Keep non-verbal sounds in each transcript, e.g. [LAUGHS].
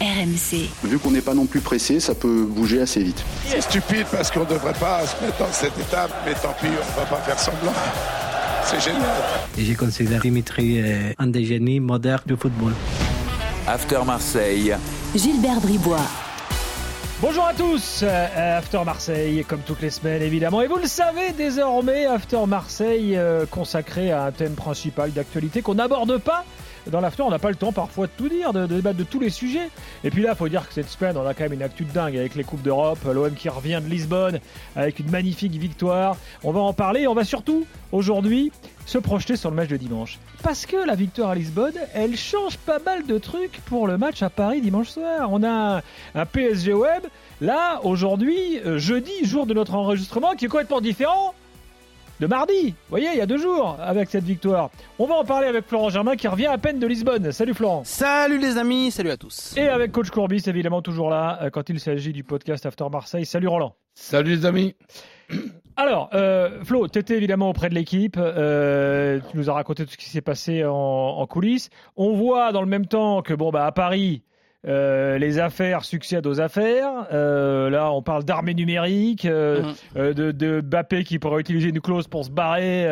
RMC. Vu qu'on n'est pas non plus pressé, ça peut bouger assez vite. C'est stupide parce qu'on ne devrait pas se mettre dans cette étape, mais tant pis, on ne va pas faire semblant. C'est génial. Et j'ai considéré Dimitri euh, un des génies modernes du football. After Marseille. Gilbert Bribois. Bonjour à tous, euh, After Marseille, comme toutes les semaines évidemment. Et vous le savez désormais, After Marseille euh, consacré à un thème principal d'actualité qu'on n'aborde pas dans l'after, on n'a pas le temps parfois de tout dire, de, débattre de tous les sujets. Et puis là, il faut dire que cette semaine, on a quand même une actu de dingue avec les Coupes d'Europe, l'OM qui revient de Lisbonne avec une magnifique victoire. On va en parler et on va surtout, aujourd'hui, se projeter sur le match de dimanche. Parce que la victoire à Lisbonne, elle change pas mal de trucs pour le match à Paris dimanche soir. On a un, PSG Web, là, aujourd'hui, euh, jeudi, jour de notre enregistrement, qui est complètement différent de mardi. Vous voyez, il y a deux jours avec cette victoire. On va en parler avec Florent Germain qui revient à peine de Lisbonne. Salut Florent. Salut les amis, salut à tous. Et avec coach Courbis évidemment toujours là euh, quand il s'agit du podcast After Marseille. Salut Roland. Salut les amis. [CLEARS THROAT] Alors, euh, Flo, tu étais évidemment auprès de l'équipe. Euh, tu nous as raconté tout ce qui s'est passé en, en, coulisses. On voit dans le même temps que, bon, bah, à Paris, euh, les affaires succèdent aux affaires. Euh, là, on parle d'armée numérique, euh, mmh. de, de Bappé qui pourrait utiliser une clause pour se barrer,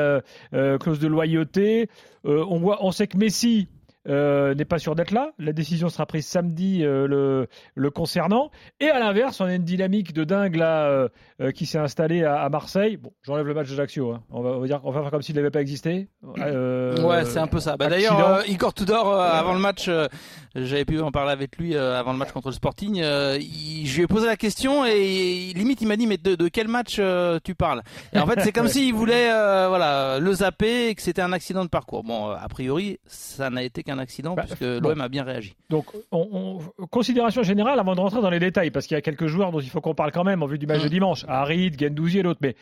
clause de loyauté. on voit, on sait que Messi euh, n'est pas sûr d'être là. La décision sera prise samedi euh, le, le, concernant. Et à l'inverse, on a une dynamique de dingue là euh, qui s'est installée à, à, Marseille. Bon, j'enlève le match d'Ajaccio. Hein. On, va, on, va dire, on va faire comme s'il n'avait pas existé. ouais, c'est un peu ça. Bah, D'ailleurs, Igor Tudor, avant le match, j'avais pu en parler avec lui avant le match contre le Sporting. Il, je lui ai posé la question et limite il m'a dit mais de, de quel match tu parles? Et en fait, c'est comme [LAUGHS] s'il voulait voilà le zapper et que c'était un accident de parcours. Bon, a priori, ça n'a été qu'un un accident bah, puisque l'OM a bien réagi. Donc, on, on, considération générale avant de rentrer dans les détails, parce qu'il y a quelques joueurs dont il faut qu'on parle quand même en vue du match mmh. de dimanche, Harid, Gendouzi et l'autre. Mais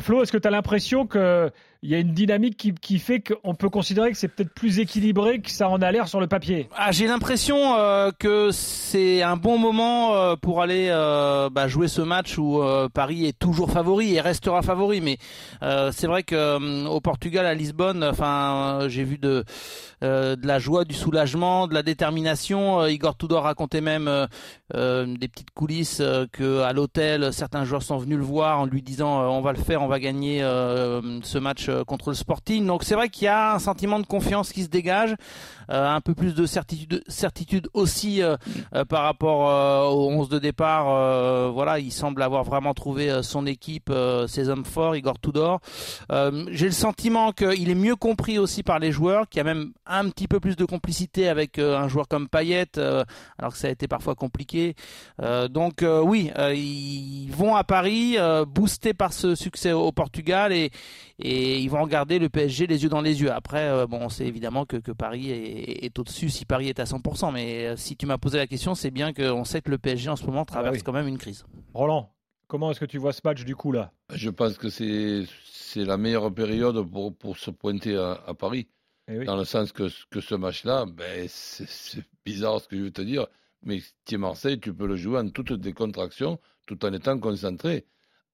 Flo, est-ce que tu as l'impression que il y a une dynamique qui, fait qu'on peut considérer que c'est peut-être plus équilibré que ça en a l'air sur le papier? Ah, j'ai l'impression euh, que c'est un bon moment euh, pour aller euh, bah, jouer ce match où euh, Paris est toujours favori et restera favori. Mais euh, c'est vrai que au Portugal, à Lisbonne, j'ai vu de de la joie, du soulagement, de la détermination. Igor Tudor racontait même des petites coulisses que à l'hôtel, certains joueurs sont venus le voir en lui disant on va le faire, on va gagner ce match euh, contre le Sporting. Donc c'est vrai qu'il y a un sentiment de confiance qui se dégage, euh, un peu plus de certitude, aussi euh, par rapport au 11 de départ. voilà, il semble avoir vraiment trouvé son équipe, ses hommes forts, Igor Tudor. J'ai le sentiment qu'il est mieux compris aussi par les joueurs, qu'il y a même un petit peu plus de complicité avec un joueur comme Payet, alors que ça a été parfois compliqué. donc oui, ils vont à Paris, boostés par ce succès au Portugal et, et ils vont regarder le PSG les yeux dans les yeux. Après, euh, bon, on sait évidemment que, que Paris est, est au-dessus si Paris est à 100%, mais euh, si tu m'as posé la question, c'est bien qu'on sait que le PSG en ce moment traverse ah oui. quand même une crise. Roland, comment est-ce que tu vois ce match du coup là? Je pense que c'est c'est la meilleure période pour, pour se pointer à, à Paris. Eh oui. Dans le sens que, que ce match-là, ben, c'est bizarre ce que je veux te dire, mais tu es Marseille, tu peux le jouer en toute décontraction, tout en étant concentré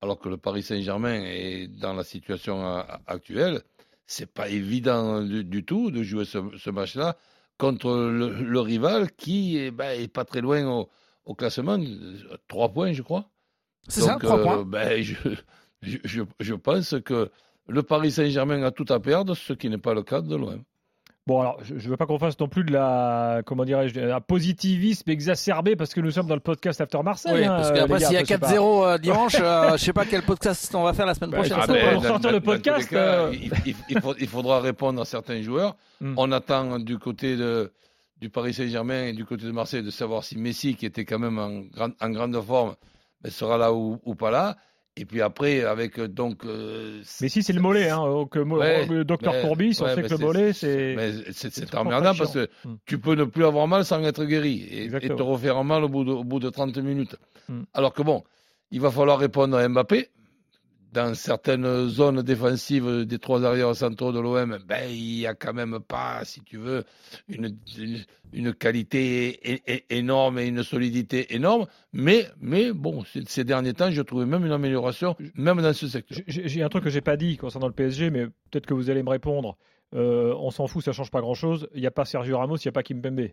alors que le Paris Saint-Germain est dans la situation actuelle, c'est pas évident du, du, tout de jouer ce, ce match-là contre le, le, rival qui est, ben, est, pas très loin au, au, classement, trois points, je crois. C'est ça, trois euh, points. Ben, [LAUGHS] je, je, je, pense que le Paris Saint-Germain a tout à perdre, ce qui n'est pas le cas de l'OM. Bon, alors, je ne veux pas qu'on fasse non plus de la, comment dirais-je, un positivisme exacerbé parce que nous sommes dans le podcast After Marseille. Oui, hein, parce qu'après, s'il y a 4-0 euh, dimanche, [LAUGHS] euh, je sais pas quel podcast on va faire la semaine prochaine. Ah, ben, pour sortir le podcast. Cas, euh... il, il, il, faudra répondre à certains joueurs. Mm. On attend du côté de, du Paris Saint-Germain et du côté de Marseille de savoir si Messi, qui était quand même en, grand, en grande forme, ben, sera là ou, ou pas là. Et puis après, avec donc. Euh, mais si c'est le mollet, hein, donc, ouais, le docteur Courbis, on ouais, sait que le mollet, c'est. C'est emmerdant parce que Hmm. tu peux ne plus avoir mal sans être guéri et, et te refaire mal au bout de, au bout de 30 minutes. Mm. Alors que bon, il va falloir répondre à Mbappé. Dans certaines zones défensives des trois arrières centraux de l'OM, ben, il n'y a quand même pas, si tu veux, une, une, qualité énorme et une solidité énorme. Mais, mais bon, ces derniers temps, je trouvais même une amélioration, même dans ce secteur. J'ai un truc que j'ai pas dit concernant le PSG, mais peut-être que vous allez me répondre. Euh, on s'en fout, ça change pas grand-chose. Il n'y a pas Sergio Ramos, il n'y a pas Kimpembe.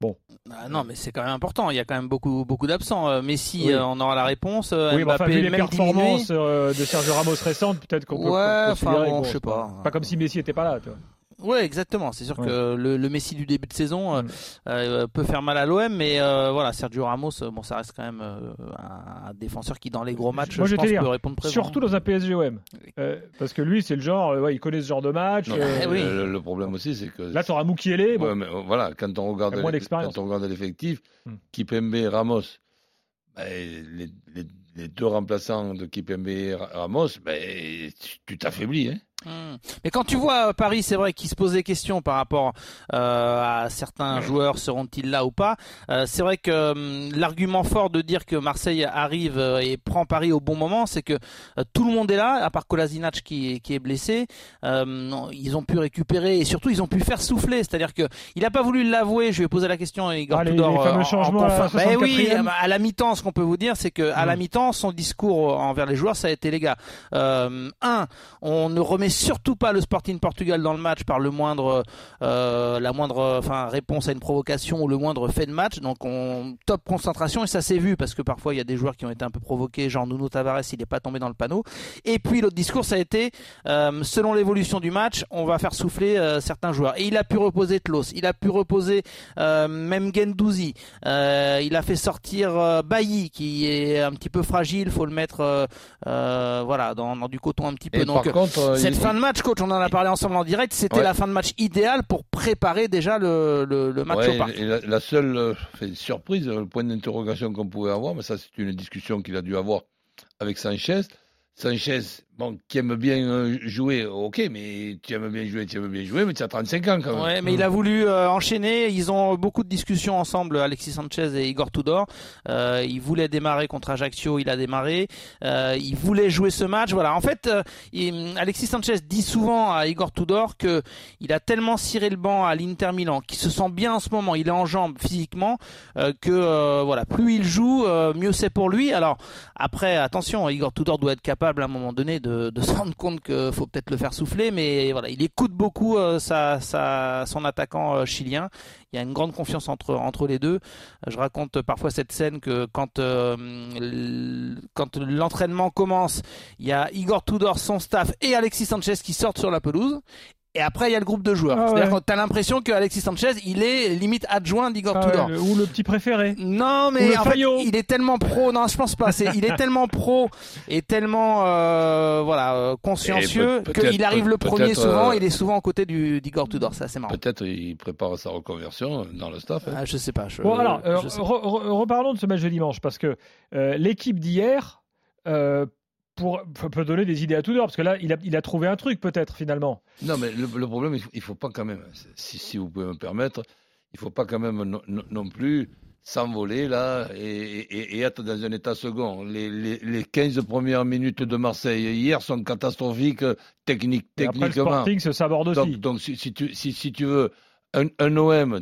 Bon. Ah non, mais c'est quand même important. Il y a quand même beaucoup, beaucoup d'absents. Messi, on aura la réponse. Oui, Mbappé, enfin, vu les performances de Sergio Ramos récentes, peut-être qu'on peut. Ouais, enfin, bon, je sais pas. Pas comme si Messi était pas là, tu vois. Ouais, exactement. C'est sûr que le, le, Messi du début de saison euh, euh, peut faire mal à l'OM, mais euh, voilà, Sergio Ramos, bon, ça reste quand même un, défenseur qui dans les gros matchs, Moi, je, je pense, dire, peut répondre présent. Surtout dans un PSG OM, parce que lui, c'est le genre, ouais, il connaît ce genre de match. Non, oui. le, le, problème aussi, c'est que là, t'auras Moukielé. Bon, ouais, mais, voilà, quand on regarde, quand on regarde l'effectif, hmm. Kipembe, Ramos, ben, les, les, les, deux remplaçants de Kipembe et Ramos, ben, tu t'affaiblis, hein. Mmh. Mais quand tu vois Paris, c'est vrai qu'il se pose des questions par rapport euh, à certains joueurs, seront-ils là ou pas euh, C'est vrai que euh, l'argument fort de dire que Marseille arrive euh, et prend Paris au bon moment, c'est que euh, tout le monde est là, à part Kolasinac qui, qui est blessé. ils ont pu récupérer et surtout ils ont pu faire souffler. C'est-à-dire que il n'a pas voulu l'avouer. Je lui ai posé la question à Igor ah, Tudor. Les, fameux changements à la ben oui, à la mi-temps, ce qu'on peut vous dire, c'est que à la mmh. mi-temps, son discours envers les joueurs, ça a été les gars. un, on ne remet surtout pas le Sporting Portugal dans le match par le moindre, euh, la moindre, enfin réponse à une provocation ou le moindre fait de match. Donc on top concentration et ça s'est vu parce que parfois il y a des joueurs qui ont été un peu provoqués, genre Nuno Tavares, il n'est pas tombé dans le panneau. Et puis l'autre discours ça a été, euh, selon l'évolution du match, on va faire souffler euh, certains joueurs. Et il a pu reposer Tlos, il a pu reposer euh, même Gendouzi, euh, il a fait sortir Bailly qui est un petit peu fragile, faut le mettre, voilà, dans, dans, du coton un petit peu. Et Donc par contre, cette fin de match, coach, on en a parlé ensemble en direct, c'était Ouais. la fin de match idéale pour préparer déjà le, le, le match Ouais, au parc. et la, la seule euh, surprise, le point d'interrogation qu'on pouvait avoir, mais ça c'est une discussion qu'il a dû avoir avec Sanchez. Sanchez, bon, qui aime bien euh, jouer, ok, mais tu aimes bien jouer, tu aimes bien jouer, mais tu as 35 ans quand même. Ouais, mais il a voulu euh, enchaîner. Ils ont beaucoup de discussions ensemble, Alexis Sanchez et Igor Tudor. Euh, il voulait démarrer contre Ajaccio, il a démarré. Euh, il voulait jouer ce match. Voilà. En fait, euh, Alexis Sanchez dit souvent à Igor Tudor que il a tellement ciré le banc à l'Inter Milan, qu'il se sent bien en ce moment. Il est en jambes physiquement, euh, que voilà, plus il joue, mieux c'est pour lui. Alors après, attention, Igor Tudor doit être capable à un moment donné de, de se rendre compte qu'il faut peut-être le faire souffler, mais voilà, il écoute beaucoup euh, sa, son attaquant euh, chilien. Il y a une grande confiance entre, entre les deux. Je raconte parfois cette scène que quand, euh, quand l'entraînement commence, il y a Igor Tudor, son staff et Alexis Sanchez qui sortent sur la pelouse. Et après, il y a le groupe de joueurs. Ah C'est-à-dire ouais. que tu as l'impression que Alexis Sanchez, il est limite adjoint d'Igor Ah ouais, Tudor. le- ou le petit préféré. Non, mais en fait, il est tellement pro. Non, je pense pas. Il est tellement pro et tellement euh, voilà euh, consciencieux qu'il arrive le premier souvent. euh, Il est souvent aux côtés du d'Igor Tudor. Ça, c'est marrant. Peut-être il prépare sa reconversion dans le staff. hein. Ah, je sais pas. Je, Bon, alors, euh, je sais re- re- reparlons de ce match de dimanche, parce que euh, l'équipe d'hier euh, pour, peut donner des idées à Tudor, parce que là, il a, il a trouvé un truc, peut-être, finalement. Non, mais le, le problème, il faut, il faut pas quand même, si, si vous pouvez me permettre, il faut pas quand même non, non- non plus s'envoler là et, et- et être dans un état second. Les, les, les 15 premières minutes de Marseille hier sont catastrophiques technique, Et après, le techniquement. Sporting se saborde aussi. Donc, donc si, si tu, si, si tu veux, un, un OM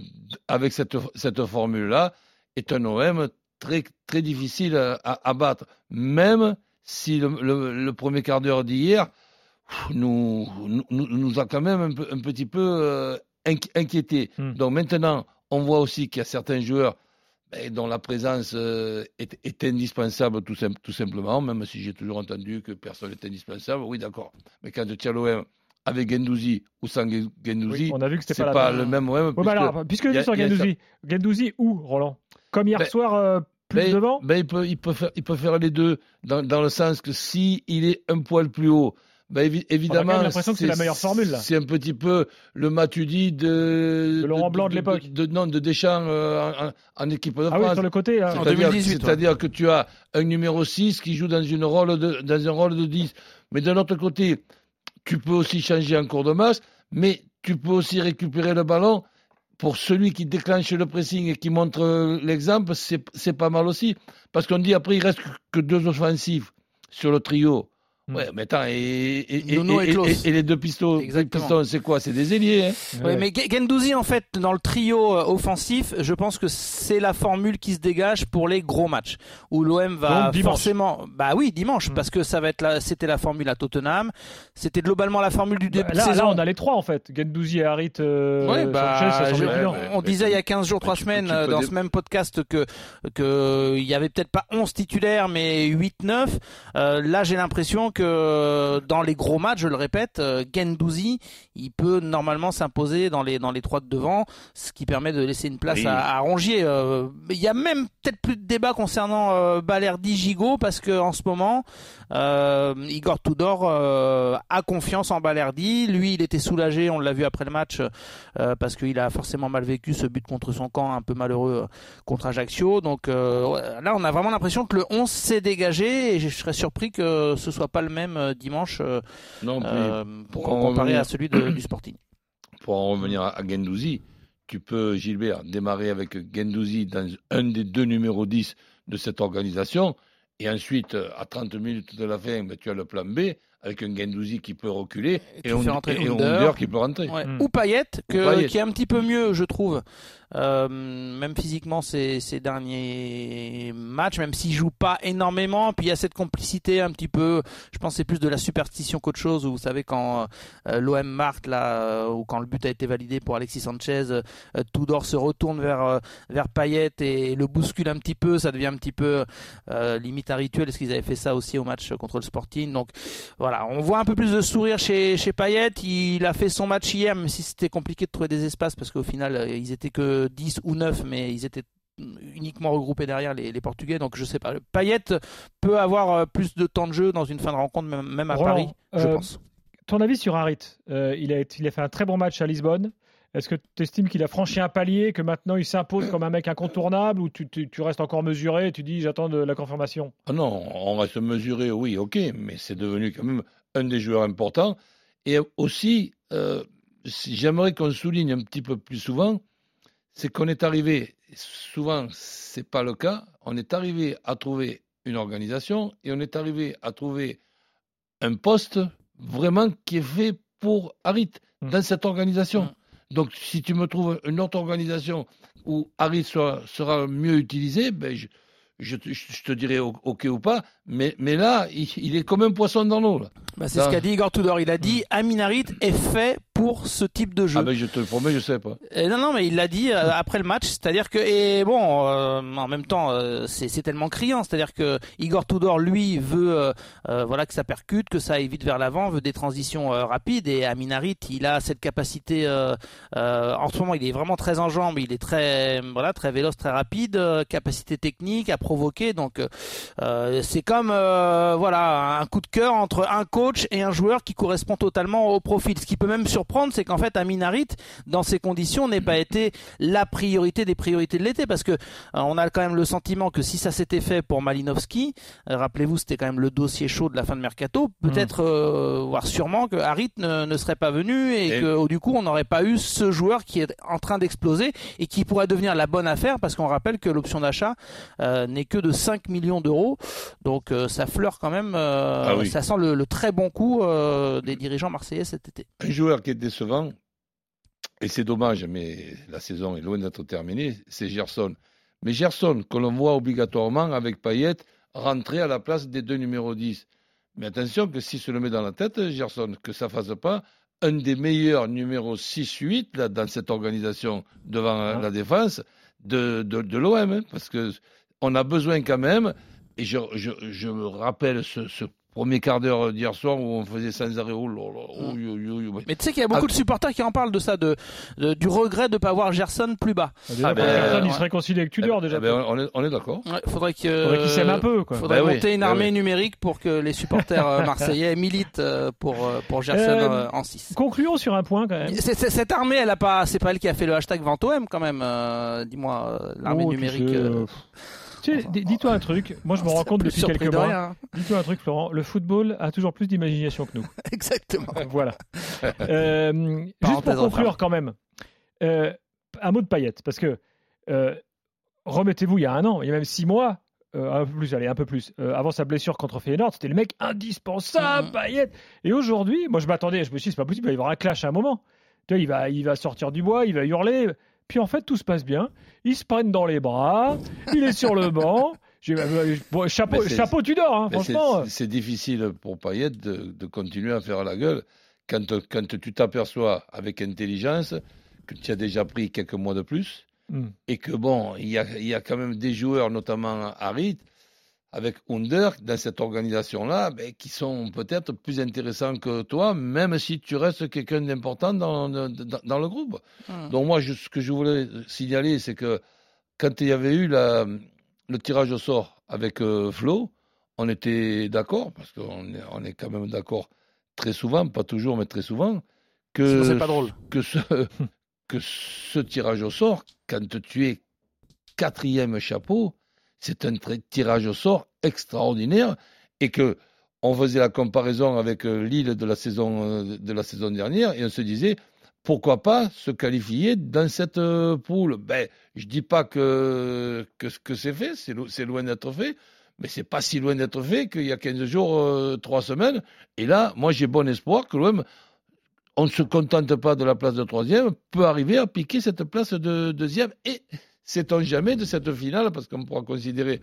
avec cette, cette formule-là est un OM très, très difficile à, à- à battre, même si le, le- le premier quart d'heure d'hier nous, nous, nous a quand même un, peu- un petit peu euh, inqui- inquiétés. Hmm. Donc maintenant, on voit aussi qu'il y a certains joueurs ben, dont la présence euh, est, est indispensable tout, sim- tout simplement, même si j'ai toujours entendu que personne n'est indispensable. Oui, d'accord. Mais quand tu as l'OM avec Gendouzi ou sans Gen- Gendouzi, Oui, on a vu que c'est pas, pas, le même OM. Ouais, bah puisque- alors, puisque y a- sur Gendouzi, Gendouzi où, Roland Comme hier Ben, soir, euh, plus ben, devant ben, il, peut, il, peut faire, il peut faire les deux, dans, dans le sens que si il est un poil plus haut, ben, évi- évidemment, même l'impression que c'est la meilleure formule, là. C'est un petit peu le Matuidi de, De Laurent Blanc de l'époque. De, non, de Deschamps euh, en, équipe de Ah oui, France. sur le côté. là. En C'est-à-dire 2018, c'est-à-dire que tu as un numéro 6 qui joue dans, une rôle de, dans un rôle de 10. Mais d'un autre côté, tu peux aussi changer en cours de match, mais tu peux aussi récupérer le ballon. Pour celui qui déclenche le pressing et qui montre euh, l'exemple, c'est pas mal aussi. Parce qu'on dit après, il reste que deux offensifs sur le trio. Ouais, mais attends, et, et, et, les deux pistons, pistons c'est quoi? C'est des ailiers. Hein? Ouais, mais Gendouzi, en fait, dans le trio euh, offensif, je pense que c'est la formule qui se dégage pour les gros matchs où l'OM va forcément. Bah oui, dimanche, mm. parce que ça va être la... c'était la formule à Tottenham, c'était globalement la formule du début bah, de saison. Là, on a les trois en fait, Gendouzi et Harit. Euh, ouais, bah, on disait il y a 15 jours, 3 semaines, dans ce même podcast que que il y avait peut-être pas 11 titulaires, mais 8-9. Euh, là, j'ai l'impression que dans les gros matchs, je le répète, euh, Gendouzi, il peut normalement s'imposer dans les dans les trois de devant, ce qui permet de laisser une place à, Rongier. Euh, il y a même peut-être plus de débat concernant euh, Balerdi Gigot parce que en ce moment, euh, Igor Tudor a confiance en Balerdi. Lui, il était soulagé, on l'a vu après le match, parce qu'il a forcément mal vécu ce but contre son camp, un peu malheureux contre Ajaccio. Donc là, on a vraiment l'impression que le 11 s'est dégagé et je serais surpris que ce soit pas le même dimanche non, pour comparer à celui du Sporting. [CLEARS THROAT] Pour en revenir à, Gendouzi, tu peux, Gilbert, démarrer avec Gendouzi dans un des deux numéros 10 de cette organisation, et ensuite, à 30 minutes de la fin, ben, tu as le plan B, avec un Gendouzi qui peut reculer et, on, et, qui peut rentrer. Ou Payet, qui est un petit peu mieux, je trouve, euh, même physiquement ces, ces, derniers matchs, même s'il joue pas énormément. Puis il y a cette complicité un petit peu, je pense c'est plus de la superstition qu'autre chose. Où vous savez quand euh, l'OM marque là, ou quand le but a été validé pour Alexis Sanchez, euh, Tudor se retourne vers euh, vers Payet et le bouscule un petit peu. Ça devient un petit peu euh, limite rituel. Est-ce qu'ils avaient fait ça aussi au match contre le Sporting Donc voilà, on voit un peu plus de sourire chez chez Payet. Il a fait son match hier, même si c'était compliqué de trouver des espaces parce qu'au final ils étaient que 10 ou 9, mais ils étaient uniquement regroupés derrière les, Portugais. Donc je sais pas. Payet peut avoir euh, plus de temps de jeu dans une fin de rencontre, même, à Paris, je euh, pense. Ton avis sur Harit euh, il, a, il a fait un très bon match à Lisbonne. Est-ce que tu estimes qu'il a franchi un palier, que maintenant il s'impose comme un mec incontournable ou tu, tu, restes encore mesuré et tu dis j'attends de la confirmation? Ah Non, on reste mesuré, oui, ok, mais c'est devenu quand même un des joueurs importants. Et aussi, j'aimerais qu'on souligne un petit peu plus souvent c'est qu'on est arrivé, souvent c'est pas le cas, on est arrivé à trouver une organisation et on est arrivé à trouver un poste vraiment qui est fait pour Harit mmh. dans cette organisation. Donc si tu me trouves une autre organisation où Harit sera, mieux utilisé, ben je, te dirais OK ou pas, mais, mais là, il, est comme un poisson dans l'eau. Bah, c'est ce qu'a dit Igor Tudor. Il a dit mmh. Aminarit est fait pour ce type de jeu. Ah ben je te le promets, je sais pas. Et non non mais il l'a dit euh, après le match, c'est-à-dire que et bon euh, en même temps euh, c'est tellement criant, c'est-à-dire que Igor Tudor lui veut voilà que ça percute, que ça aille vite vers l'avant, veut des transitions rapides et Aminarit il a cette capacité en ce moment il est vraiment très en jambes, il est très voilà très véloce, très rapide, capacité technique à provoquer donc c'est comme voilà un coup de cœur entre un coach et un joueur qui correspond totalement au profil, ce qui peut même sur prendre, c'est qu'en fait, Aminarit, dans ces conditions, n'ait pas été la priorité des priorités de l'été, parce que euh, on a quand même le sentiment que si ça s'était fait pour Malinowski, euh, rappelez-vous, c'était quand même le dossier chaud de la fin de mercato, peut-être, mm. euh, voire sûrement, que Harit ne, serait pas venu et, que oh, du coup, on n'aurait pas eu ce joueur qui est en train d'exploser et qui pourrait devenir la bonne affaire, parce qu'on rappelle que l'option d'achat n'est que de 5 millions d'euros, donc ça fleure quand même, ah ça sent le, le, très bon coup des dirigeants marseillais cet été. Un joueur qui est décevant, et c'est dommage, mais la saison est loin d'être terminée, c'est Gerson. Mais Gerson, que l'on voit obligatoirement avec Payet rentrer à la place des deux numéros 10. Mais attention que si se le met dans la tête, Gerson, que ça ne fasse pas un des meilleurs numéros 6-8 dans cette organisation devant ah. la défense de, de, l'OM. Hein, parce que on a besoin quand même, et je, je, je me rappelle ce, ce premier quart d'heure d'hier soir où on faisait sans arrêt. Oh mm. Mais tu sais qu'il y a beaucoup de supporters qui en parlent de ça, de, du regret de ne pas voir Gerson plus bas. Ah, ah ben, Gerson, il se réconcilie avec Tudor déjà. Ah ben, on est, on est d'accord. Ouais, faudrait qu'il s'aime un peu. Quoi. Faudrait ben monter une armée numérique pour que les supporters euh, marseillais [LAUGHS] militent euh, pour, euh, pour Gerson en 6. Concluons sur un point quand même. cette armée, elle a pas, c'est pas elle qui a fait le hashtag Ventoem quand même. Dis-moi, l'armée dis-toi un truc. Moi, je me rends compte depuis quelques mois. Dis-toi un truc, Florent. Le football a toujours plus d'imagination que nous. [LAUGHS] Exactement. voilà. [LAUGHS] Euh, juste pour conclure, quand même, euh, un mot de paillette, parce que euh, remettez-vous il y a un an, il y a même six mois, un peu plus, allez, un peu plus. avant sa blessure contre Feyenoord, c'était le mec indispensable, Payet. Et aujourd'hui, moi je m'attendais, je me suis dit, c'est pas possible, il va y avoir un clash à un moment. Tu vois, il va, il va sortir du bois, il va hurler. Puis en fait, tout se passe bien. Ils se prennent dans les bras, il est sur le [LAUGHS] banc. chapeau, chapeau, tu dors, hein, franchement. C'est difficile pour Payet de, de, continuer à faire la gueule quand, quand tu t'aperçois avec intelligence que tu as déjà pris quelques mois de plus hmm. et que bon, il y a, y a, quand même des joueurs, notamment Harit, avec Under, dans cette organisation-là, ben, qui sont peut-être plus intéressants que toi, même si tu restes quelqu'un d'important dans, dans, dans, le groupe. Hmm. Donc moi, ce que je voulais signaler, c'est que quand il y avait eu la, le tirage au sort avec euh, Flo, on était d'accord, parce qu'on est, on est quand même d'accord très souvent, pas toujours, mais très souvent, que, pas drôle. que, ce, que ce tirage au sort, quand tu es quatrième chapeau, c'est un tirage au sort extraordinaire et que on faisait la comparaison avec euh, Lille de la saison euh, de la saison dernière et on se disait pourquoi pas se qualifier dans cette euh, poule? Ben, je dis pas que que, que c'est fait, c'est loin d'être fait, mais c'est pas si loin d'être fait qu'il y a 15 jours, 3 semaines. Et là, moi j'ai bon espoir que l'OM, on ne se contente pas de la place de troisième, peut arriver à piquer cette place de deuxième et Sait-on jamais de cette finale, parce qu'on pourra considérer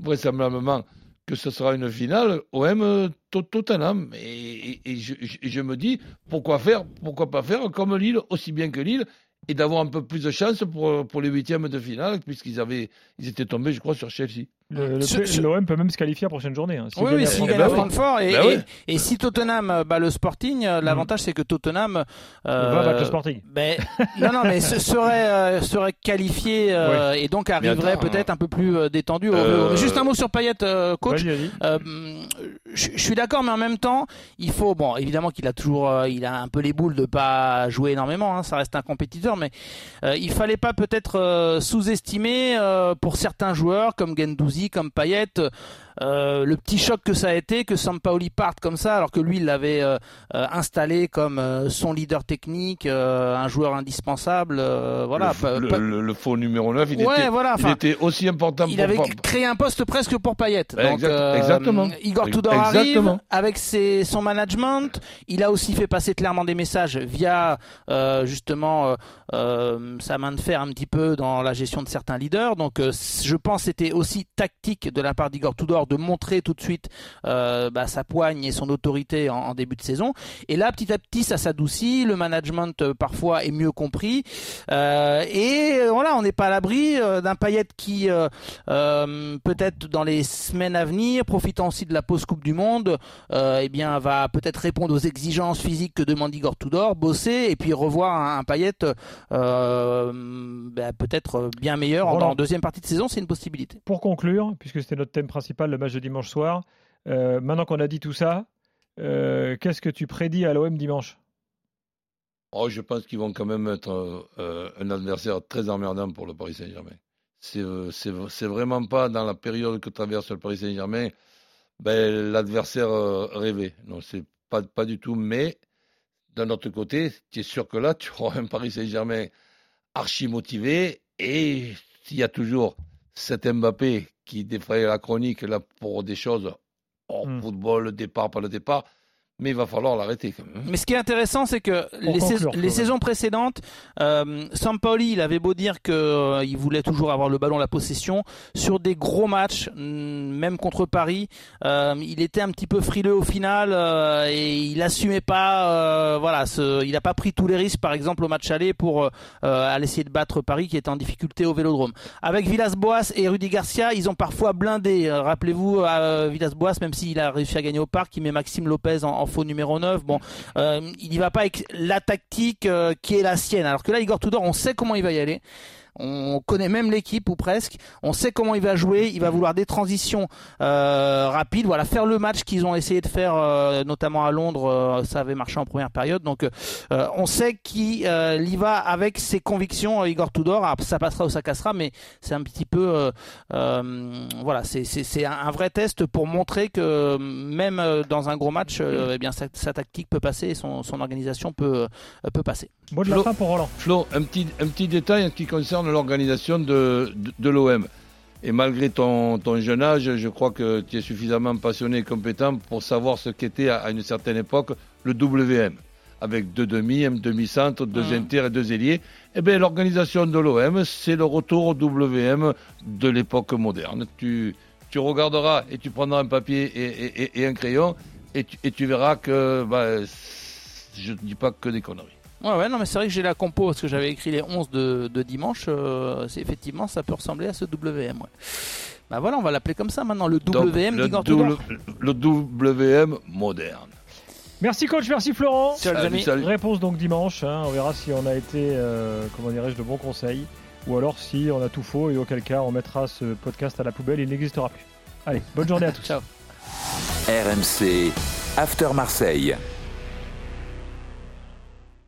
vraisemblablement que ce sera une finale OM Tottenham. Et, je, me dis, pourquoi faire, pourquoi pas faire comme Lille, aussi bien que Lille, et d'avoir un peu plus de chance pour, pour les huitièmes de finale, puisqu'ils avaient, ils étaient tombés, je crois, sur Chelsea. L'OM peut même se qualifier la prochaine journée. Hein, oui, oui, s'il gagne à Francfort. Et, ben et, si Tottenham bat le Sporting, euh, l'avantage c'est que Tottenham euh, va battre le Sporting. Ben, [LAUGHS] non, non, mais serait, euh, serait qualifié euh, et donc arriverait peut-être un peu plus détendu. Juste un mot sur Payet, coach. Je suis d'accord, mais en même temps, il faut, bon, évidemment qu'il a toujours, il a un peu les boules de pas jouer énormément. Hein, ça reste un compétiteur, mais il fallait pas peut-être sous-estimer pour certains joueurs comme Gendouzi comme Payet euh, le petit choc que ça a été que Sampaoli parte comme ça alors que lui il l'avait euh, euh, installé comme son leader technique, un joueur indispensable. voilà. Le, faux numéro 9, il, était, voilà, il était, aussi important. Il avait créé un poste presque pour Payet. Donc, exactement. Igor Tudor arrive avec ses, son management. Il a aussi fait passer clairement des messages via justement sa main de fer un petit peu dans la gestion de certains leaders. Donc je pense c'était aussi tactique de la part d'Igor Tudor de montrer tout de suite euh, bah, sa poigne et son autorité en, début de saison. Et là, petit à petit, ça s'adoucit. Le management euh, parfois est mieux compris. Euh, et voilà, on n'est pas à l'abri d'un paillette qui, peut-être dans les semaines à venir, profitant aussi de la pause Coupe du Monde, eh bien, va peut-être répondre aux exigences physiques que demande Igor Tudor, bosser et puis revoir un, un paillette bah, peut-être bien meilleur en, deuxième partie de saison, c'est une possibilité. Pour conclure, puisque c'était notre thème principal, match de dimanche soir. Euh, maintenant qu'on a dit tout ça, euh, qu'est-ce que tu prédis à l'OM dimanche? Oh, Je pense qu'ils vont quand même être euh, un adversaire très emmerdant pour le Paris Saint-Germain. C'est vraiment pas dans la période que traverse le Paris Saint-Germain ben, l'adversaire rêvé. Non, c'est pas, du tout. Mais d'un autre côté, tu es sûr que là, tu auras un Paris Saint-Germain archi motivé et s'il y a toujours cet Mbappé qui défraye la chronique là pour des choses hors hmm. football, le départ, pas le départ mais il va falloir l'arrêter quand même. Mais ce qui est intéressant, c'est que les, saisons, précédentes, euh, Sampaoli, il avait beau dire qu'il euh, voulait toujours avoir le ballon, la possession, sur des gros matchs, mm, même contre Paris, euh, il était un petit peu frileux au final euh, et il assumait pas, euh, voilà, ce, il n'a pas pris tous les risques, par exemple au match aller pour aller essayer de battre Paris qui était en difficulté au Vélodrome. Avec Villas-Boas et Rudy Garcia, ils ont parfois blindé. Rappelez-vous, Villas-Boas, même s'il a réussi à gagner au parc, il met Maxime Lopez en, en faux numéro 9. Bon, euh, il n'y va pas avec la tactique euh, qui est la sienne. Alors que là, Igor Tudor, on sait comment il va y aller. On connaît même l'équipe ou presque. On sait comment il va jouer. Il va vouloir des transitions euh, rapides. Voilà, faire le match qu'ils ont essayé de faire, euh, notamment à Londres. Euh, ça avait marché en première période. Donc, on sait qu'il y va avec ses convictions. Igor Tudor, ah, ça passera ou ça cassera, mais c'est un petit peu, voilà, c'est un vrai test pour montrer que même dans un gros match, eh bien sa, tactique peut passer, et son, son organisation peut peut passer. Mot de la fin pour Roland. Flo, un petit un petit détail qui concerne l'organisation de, de, l'OM. Et malgré ton, ton, jeune âge, je crois que tu es suffisamment passionné et compétent pour savoir ce qu'était à, une certaine époque le WM, avec deux demi, un demi-centre, deux mmh. inter et deux ailiers. Eh bien, l'organisation de l'OM, c'est le retour au WM de l'époque moderne. Tu, tu regarderas et tu prendras un papier et, et, et un crayon et tu, et tu verras que bah, je ne dis pas que des conneries. Ouais, ouais, non, mais c'est vrai que j'ai la compo parce que j'avais écrit les 11 de, de dimanche. Euh, c'est effectivement, ça peut ressembler à ce WM. Ouais. Bah voilà, on va l'appeler comme ça maintenant, le WM le, le, le, WM moderne. Merci coach, merci Florent. Salut, amis. Réponse donc dimanche. Hein, on verra si on a été, euh, comment dirais-je, de bons conseils. Ou alors si on a tout faux et auquel cas on mettra ce podcast à la poubelle, il n'existera plus. Allez, bonne journée à tous. [LAUGHS] Ciao. RMC After Marseille.